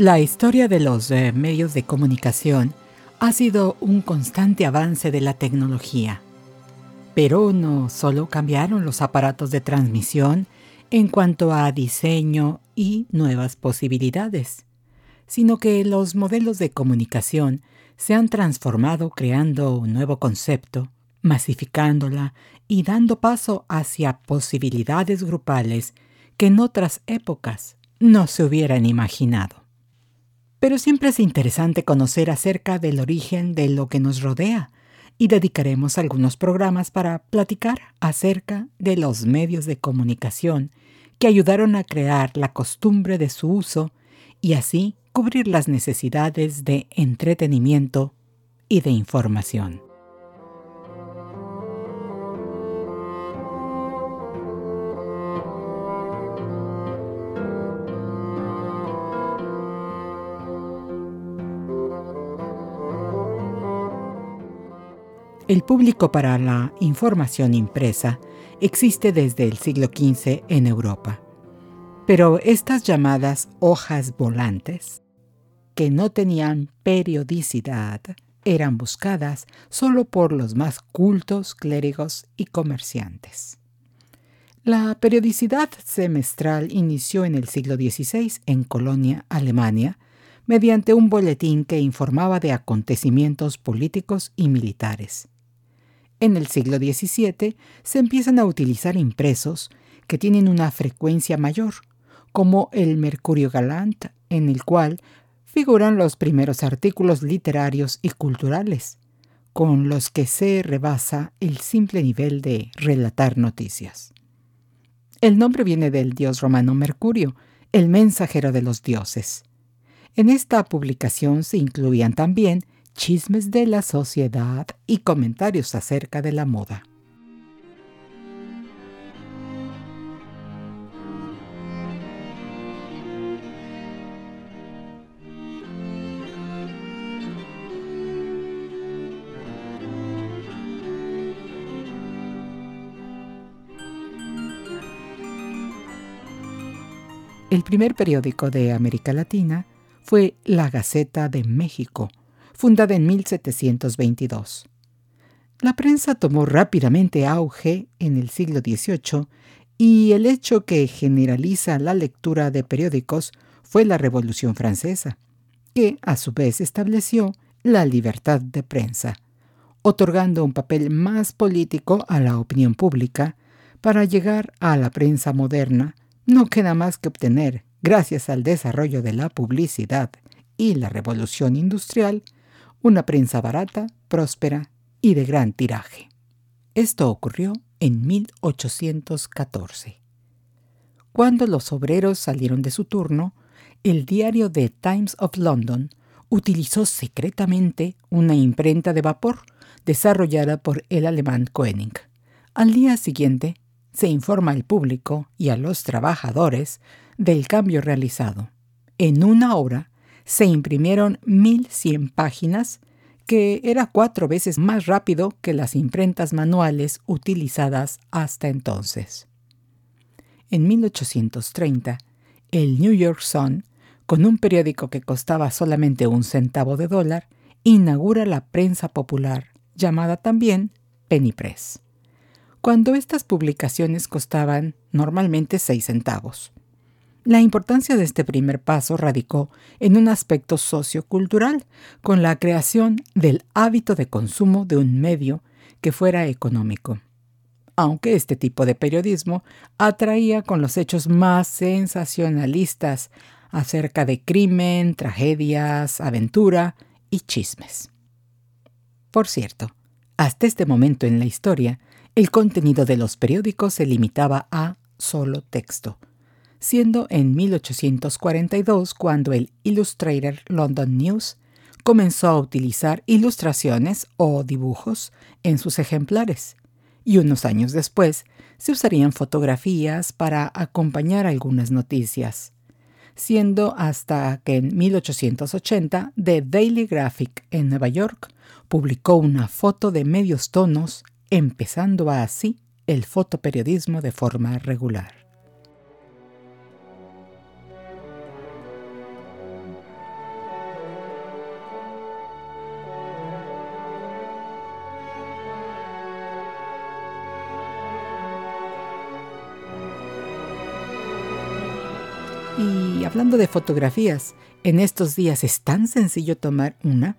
La historia de los eh, medios de comunicación ha sido un constante avance de la tecnología. Pero no solo cambiaron los aparatos de transmisión en cuanto a diseño y nuevas posibilidades, sino que los modelos de comunicación se han transformado creando un nuevo concepto, masificándola y dando paso hacia posibilidades grupales que en otras épocas no se hubieran imaginado. Pero siempre es interesante conocer acerca del origen de lo que nos rodea y dedicaremos algunos programas para platicar acerca de los medios de comunicación que ayudaron a crear la costumbre de su uso y así cubrir las necesidades de entretenimiento y de información. El público para la información impresa existe desde el siglo XV en Europa. Pero estas llamadas hojas volantes, que no tenían periodicidad, eran buscadas solo por los más cultos clérigos y comerciantes. La periodicidad semestral inició en el siglo XVI en Colonia, Alemania, mediante un boletín que informaba de acontecimientos políticos y militares. En el siglo XVII se empiezan a utilizar impresos que tienen una frecuencia mayor, como el Mercurio Galant, en el cual figuran los primeros artículos literarios y culturales, con los que se rebasa el simple nivel de relatar noticias. El nombre viene del dios romano Mercurio, el mensajero de los dioses. En esta publicación se incluían también chismes de la sociedad y comentarios acerca de la moda. El primer periódico de América Latina fue La Gaceta de México, fundada en 1722. La prensa tomó rápidamente auge en el siglo XVIII y el hecho que generaliza la lectura de periódicos fue la Revolución Francesa, que a su vez estableció la libertad de prensa, otorgando un papel más político a la opinión pública para llegar a la prensa moderna. No queda más que obtener, gracias al desarrollo de la publicidad y la revolución industrial, una prensa barata, próspera y de gran tiraje. Esto ocurrió en 1814. Cuando los obreros salieron de su turno, el diario The Times of London utilizó secretamente una imprenta de vapor desarrollada por el alemán Koenig. Al día siguiente, se informa al público y a los trabajadores del cambio realizado. En una hora, se imprimieron 1.100 páginas, que era cuatro veces más rápido que las imprentas manuales utilizadas hasta entonces. En 1830, el New York Sun, con un periódico que costaba solamente un centavo de dólar, inaugura la prensa popular, llamada también Penny Press, cuando estas publicaciones costaban normalmente seis centavos. La importancia de este primer paso radicó en un aspecto sociocultural, con la creación del hábito de consumo de un medio que fuera económico. aunque este tipo de periodismo atraía con los hechos más sensacionalistas acerca de crimen, tragedias, aventura y chismes. Por cierto, hasta este momento en la historia, el contenido de los periódicos se limitaba a solo texto, siendo en 1842 cuando el Illustrated London News comenzó a utilizar ilustraciones o dibujos en sus ejemplares, y unos años después se usarían fotografías para acompañar algunas noticias, siendo hasta que en 1880 The Daily Graphic en Nueva York publicó una foto de medios tonos, empezando así el fotoperiodismo de forma regular. Hablando de fotografías, en estos días es tan sencillo tomar una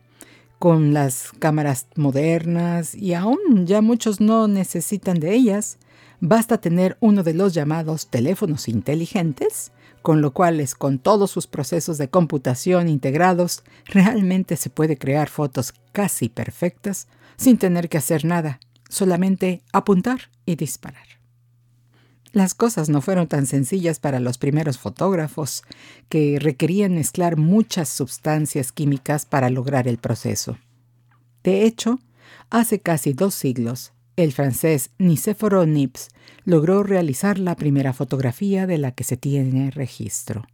con las cámaras modernas y aún ya muchos no necesitan de ellas. Basta tener uno de los llamados teléfonos inteligentes, con lo cual con todos sus procesos de computación integrados, realmente se puede crear fotos casi perfectas sin tener que hacer nada, solamente apuntar y disparar. Las cosas no fueron tan sencillas para los primeros fotógrafos, que requerían mezclar muchas sustancias químicas para lograr el proceso. De hecho, hace casi dos siglos, el francés Nicéforo Nips logró realizar la primera fotografía de la que se tiene registro.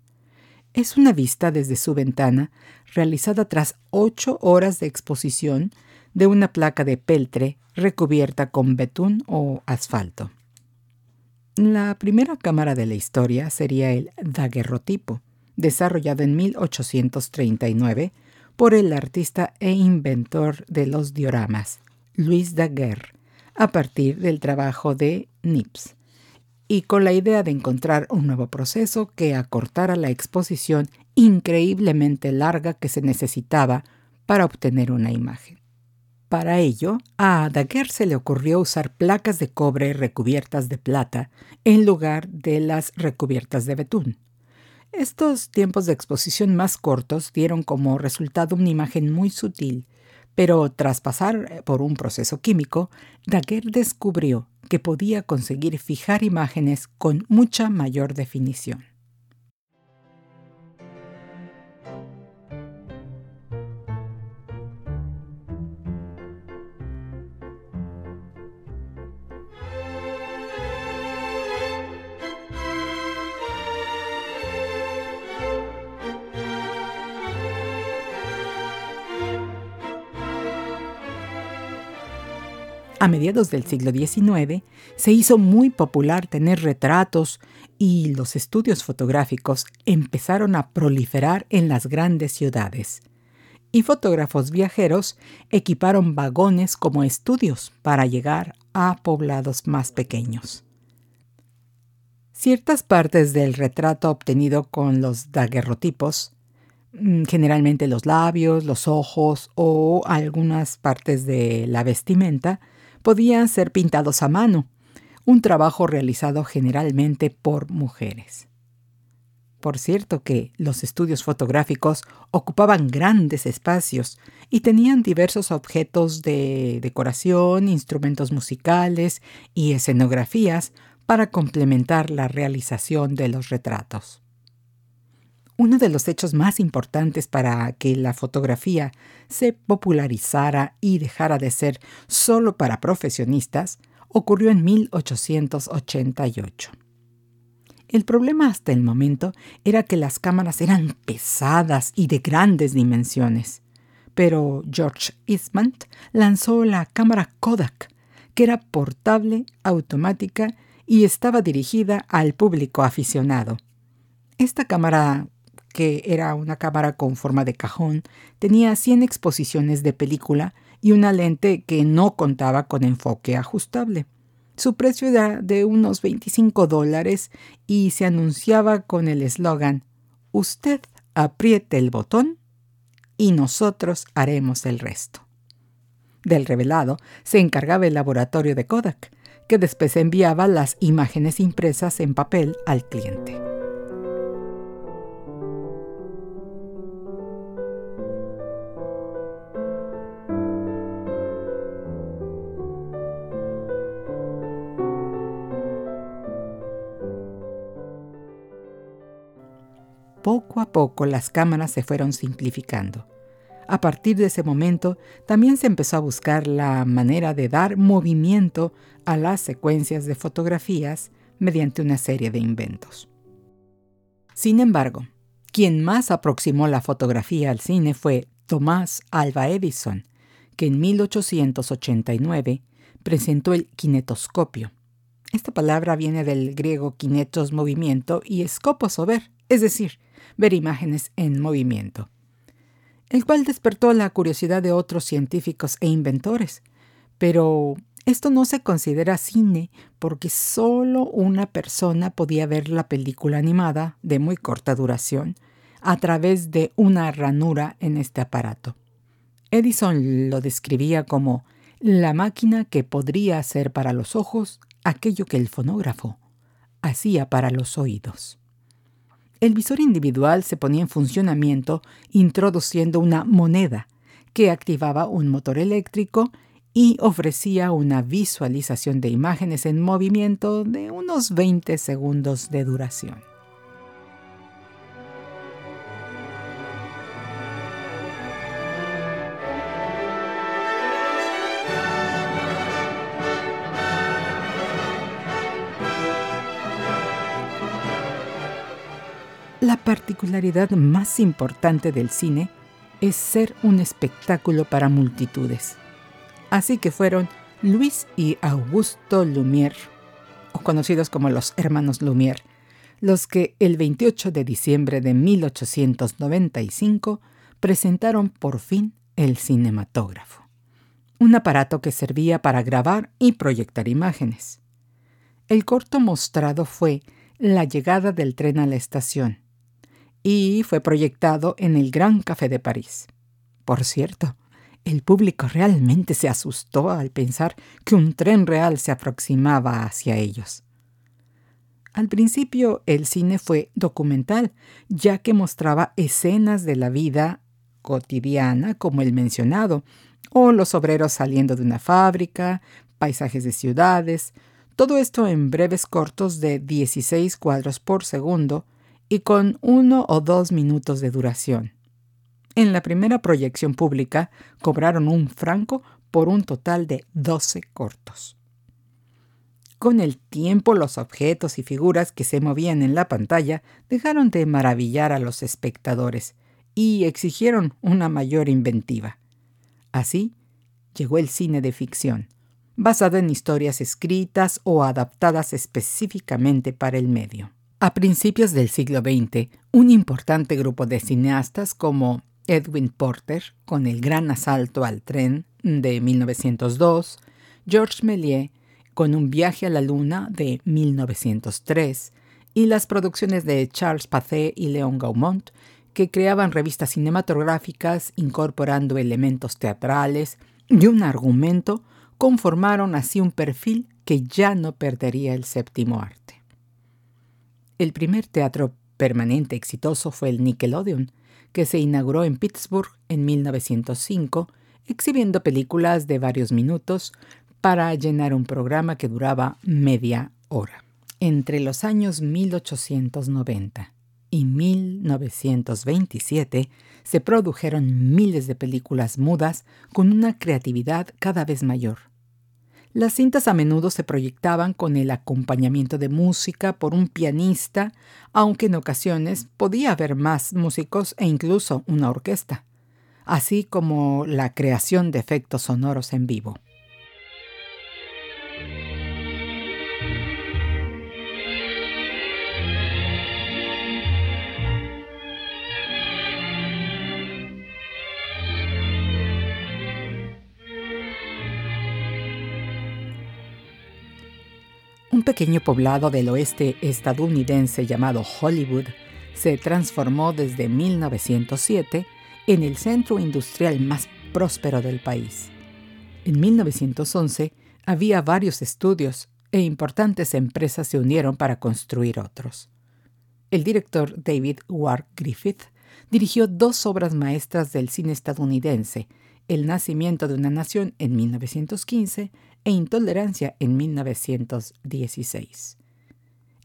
Es una vista desde su ventana realizada tras ocho horas de exposición de una placa de peltre recubierta con betún o asfalto. La primera cámara de la historia sería el daguerrotipo, desarrollado en 1839 por el artista e inventor de los dioramas, Louis Daguerre, a partir del trabajo de Nips, y con la idea de encontrar un nuevo proceso que acortara la exposición increíblemente larga que se necesitaba para obtener una imagen. Para ello, a Daguerre se le ocurrió usar placas de cobre recubiertas de plata en lugar de las recubiertas de betún. Estos tiempos de exposición más cortos dieron como resultado una imagen muy sutil, pero tras pasar por un proceso químico, Daguerre descubrió que podía conseguir fijar imágenes con mucha mayor definición. A mediados del siglo XIX se hizo muy popular tener retratos y los estudios fotográficos empezaron a proliferar en las grandes ciudades. Y fotógrafos viajeros equiparon vagones como estudios para llegar a poblados más pequeños. Ciertas partes del retrato obtenido con los daguerrotipos, mm, generalmente los labios, los ojos o algunas partes de la vestimenta, podían ser pintados a mano, un trabajo realizado generalmente por mujeres. Por cierto que los estudios fotográficos ocupaban grandes espacios y tenían diversos objetos de decoración, instrumentos musicales y escenografías para complementar la realización de los retratos. Uno de los hechos más importantes para que la fotografía se popularizara y dejara de ser solo para profesionistas ocurrió en 1888. El problema hasta el momento era que las cámaras eran pesadas y de grandes dimensiones. Pero George Eastman lanzó la cámara Kodak, que era portable, automática y estaba dirigida al público aficionado. Esta cámara que era una cámara con forma de cajón, tenía 100 exposiciones de película y una lente que no contaba con enfoque ajustable. Su precio era de unos 25 dólares y se anunciaba con el eslogan Usted apriete el botón y nosotros haremos el resto. Del revelado se encargaba el laboratorio de Kodak, que después enviaba las imágenes impresas en papel al cliente. Las cámaras se fueron simplificando. A partir de ese momento también se empezó a buscar la manera de dar movimiento a las secuencias de fotografías mediante una serie de inventos. Sin embargo, quien más aproximó la fotografía al cine fue Tomás Alva Edison, que en 1889 presentó el kinetoscopio. Esta palabra viene del griego kinetos movimiento y escopos o ver, es decir, ver imágenes en movimiento, el cual despertó la curiosidad de otros científicos e inventores. Pero esto no se considera cine porque solo una persona podía ver la película animada de muy corta duración a través de una ranura en este aparato. Edison lo describía como la máquina que podría hacer para los ojos aquello que el fonógrafo hacía para los oídos. El visor individual se ponía en funcionamiento introduciendo una moneda que activaba un motor eléctrico y ofrecía una visualización de imágenes en movimiento de unos 20 segundos de duración. Particularidad más importante del cine es ser un espectáculo para multitudes. Así que fueron Luis y Augusto Lumière, o conocidos como los hermanos Lumière, los que el 28 de diciembre de 1895 presentaron por fin el cinematógrafo, un aparato que servía para grabar y proyectar imágenes. El corto mostrado fue La llegada del tren a la estación, y fue proyectado en el Gran Café de París. Por cierto, el público realmente se asustó al pensar que un tren real se aproximaba hacia ellos. Al principio el cine fue documental, ya que mostraba escenas de la vida cotidiana como el mencionado, o los obreros saliendo de una fábrica, paisajes de ciudades, todo esto en breves cortos de 16 cuadros por segundo, y con uno o dos minutos de duración. En la primera proyección pública cobraron un franco por un total de 12 cortos. Con el tiempo los objetos y figuras que se movían en la pantalla dejaron de maravillar a los espectadores y exigieron una mayor inventiva. Así llegó el cine de ficción, basado en historias escritas o adaptadas específicamente para el medio. A principios del siglo XX, un importante grupo de cineastas como Edwin Porter, con El Gran Asalto al Tren de 1902, Georges Méliès, con Un viaje a la Luna de 1903, y las producciones de Charles Pathé y Léon Gaumont, que creaban revistas cinematográficas incorporando elementos teatrales y un argumento, conformaron así un perfil que ya no perdería el séptimo arte. El primer teatro permanente exitoso fue el Nickelodeon, que se inauguró en Pittsburgh en 1905, exhibiendo películas de varios minutos para llenar un programa que duraba media hora. Entre los años 1890 y 1927 se produjeron miles de películas mudas con una creatividad cada vez mayor. Las cintas a menudo se proyectaban con el acompañamiento de música por un pianista, aunque en ocasiones podía haber más músicos e incluso una orquesta, así como la creación de efectos sonoros en vivo. Un pequeño poblado del oeste estadounidense llamado Hollywood se transformó desde 1907 en el centro industrial más próspero del país. En 1911 había varios estudios, e importantes empresas se unieron para construir otros. El director David Ward Griffith dirigió dos obras maestras del cine estadounidense, El nacimiento de una nación en 1915 e Intolerancia en 1916.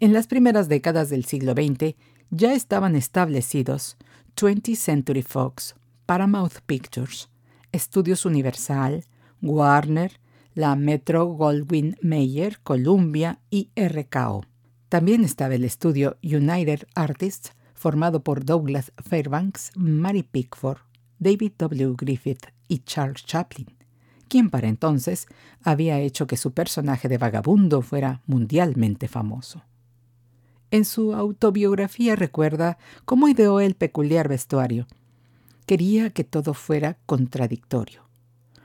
En las primeras décadas del siglo XX ya estaban establecidos 20th Century Fox, Paramount Pictures, Estudios Universal, Warner, la Metro Goldwyn Mayer, Columbia y RKO. También estaba el estudio United Artists, formado por Douglas Fairbanks, Mary Pickford, David W. Griffith y Charles Chaplin, quien para entonces había hecho que su personaje de vagabundo fuera mundialmente famoso. En su autobiografía recuerda cómo ideó el peculiar vestuario. Quería que todo fuera contradictorio.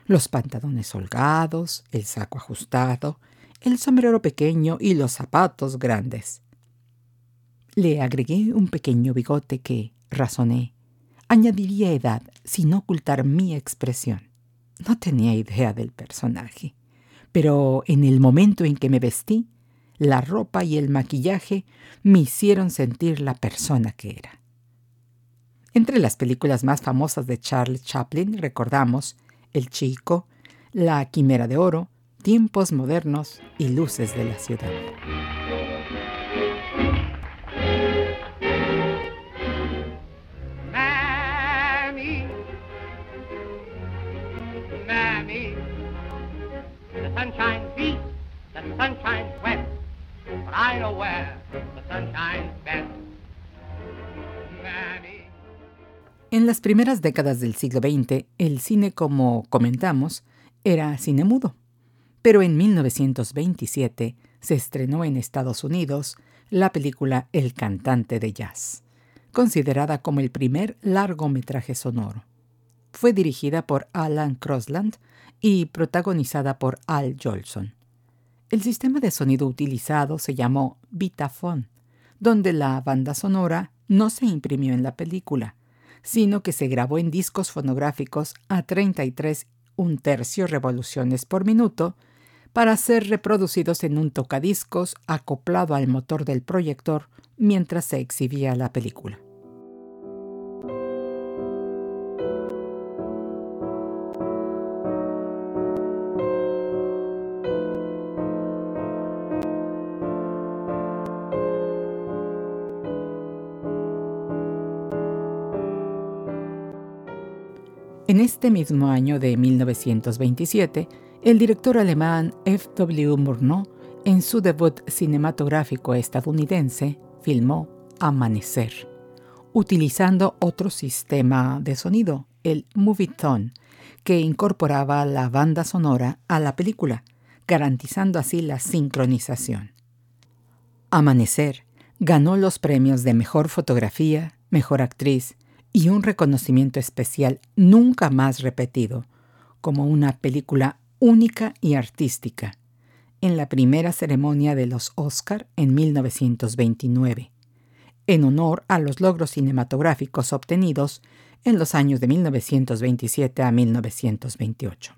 Los pantalones holgados, el saco ajustado, el sombrero pequeño y los zapatos grandes. Le agregué un pequeño bigote que, razoné, añadiría edad sin ocultar mi expresión. No tenía idea del personaje, pero en el momento en que me vestí, la ropa y el maquillaje me hicieron sentir la persona que era. Entre las películas más famosas de Charles Chaplin recordamos El Chico, La Quimera de Oro, Tiempos Modernos y Luces de la Ciudad. En las primeras décadas del siglo XX, el cine, como comentamos, era cine mudo. Pero en 1927 se estrenó en Estados Unidos la película El cantante de jazz, considerada como el primer largometraje sonoro. Fue dirigida por Alan Crosland y protagonizada por Al Jolson. El sistema de sonido utilizado se llamó Vitaphone, donde la banda sonora no se imprimió en la película, sino que se grabó en discos fonográficos a 33 un tercio revoluciones por minuto para ser reproducidos en un tocadiscos acoplado al motor del proyector mientras se exhibía la película. Este mismo año de 1927, el director alemán F. W. Murnau, en su debut cinematográfico estadounidense, filmó Amanecer, utilizando otro sistema de sonido, el Movietone, que incorporaba la banda sonora a la película, garantizando así la sincronización. Amanecer ganó los premios de Mejor Fotografía, Mejor Actriz, y un reconocimiento especial nunca más repetido, como una película única y artística, en la primera ceremonia de los Oscar en 1929, en honor a los logros cinematográficos obtenidos en los años de 1927 a 1928.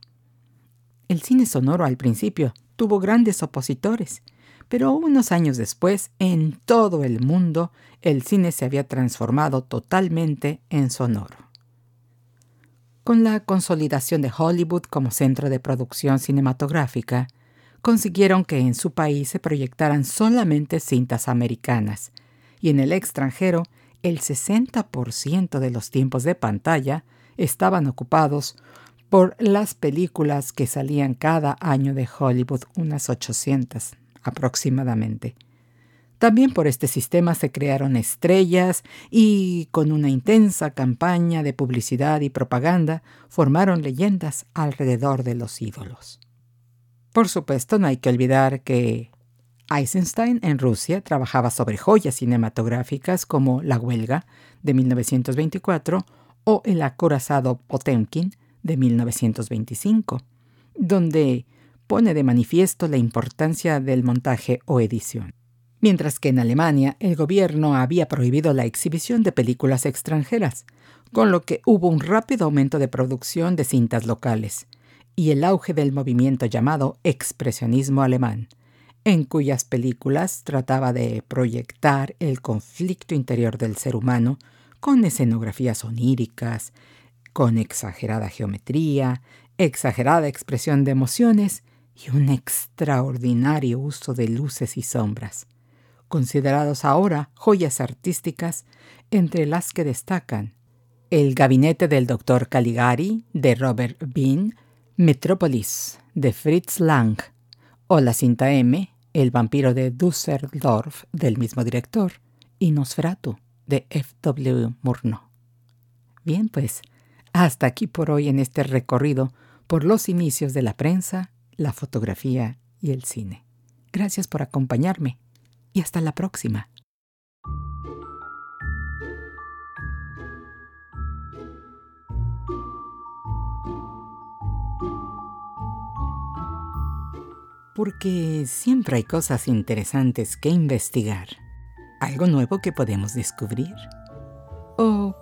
El cine sonoro al principio tuvo grandes opositores, pero unos años después, en todo el mundo, el cine se había transformado totalmente en sonoro. Con la consolidación de Hollywood como centro de producción cinematográfica, consiguieron que en su país se proyectaran solamente cintas americanas, y en el extranjero el 60% de los tiempos de pantalla estaban ocupados por las películas que salían cada año de Hollywood, unas 800 aproximadamente. También por este sistema se crearon estrellas y con una intensa campaña de publicidad y propaganda formaron leyendas alrededor de los ídolos. Por supuesto, no hay que olvidar que Eisenstein en Rusia trabajaba sobre joyas cinematográficas como La Huelga de 1924 o El acorazado Potemkin de 1925, donde pone de manifiesto la importancia del montaje o edición. Mientras que en Alemania el gobierno había prohibido la exhibición de películas extranjeras, con lo que hubo un rápido aumento de producción de cintas locales y el auge del movimiento llamado expresionismo alemán, en cuyas películas trataba de proyectar el conflicto interior del ser humano con escenografías oníricas, con exagerada geometría, exagerada expresión de emociones y un extraordinario uso de luces y sombras, considerados ahora joyas artísticas entre las que destacan El gabinete del Dr. Caligari de Robert Bean, Metrópolis de Fritz Lang o la cinta M, El vampiro de Düsseldorf del mismo director y Nosferatu de F. W. Murnau. Bien, pues, hasta aquí por hoy en este recorrido por los inicios de la prensa, la fotografía y el cine. Gracias por acompañarme y hasta la próxima. Porque siempre hay cosas interesantes que investigar, algo nuevo que podemos descubrir o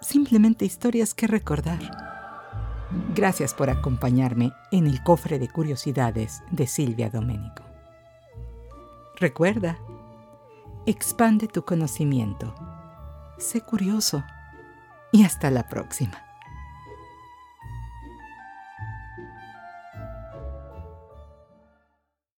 simplemente historias que recordar. Gracias por acompañarme en el cofre de curiosidades de Silvia Domenico. Recuerda, expande tu conocimiento, sé curioso y hasta la próxima.